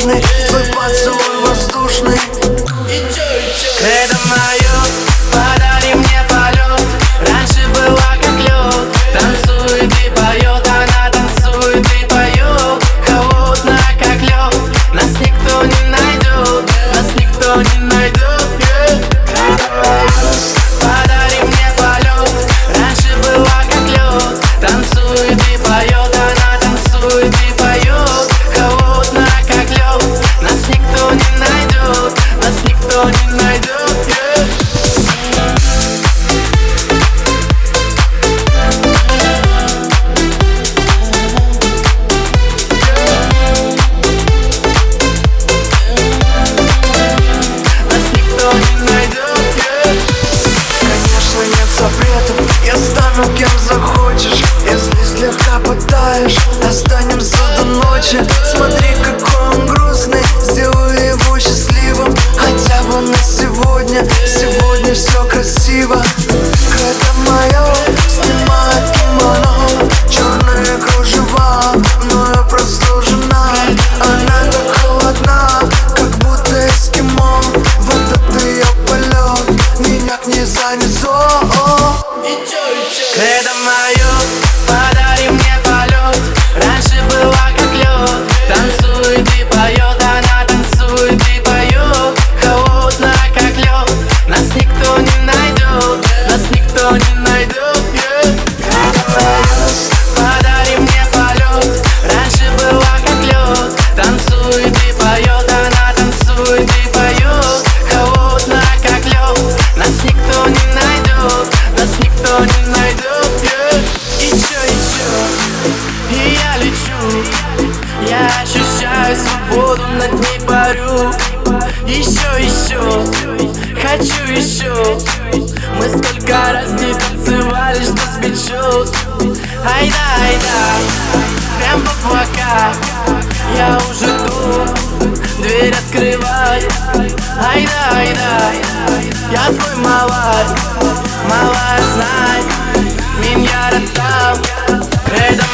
важны дальше. Смотри, какой он грустный. Сделаю его счастливым. Хотя бы на сегодня. Сегодня все красиво. Это мое Снимает кимоно. Черные кружева Но потом над ней парю. Еще, еще, хочу еще Мы столько раз не танцевали, что спечет Айда, айда, прям по облака Я уже тут, дверь открывай. Айда, айда, я твой малай Малая, знай, меня родам, рядом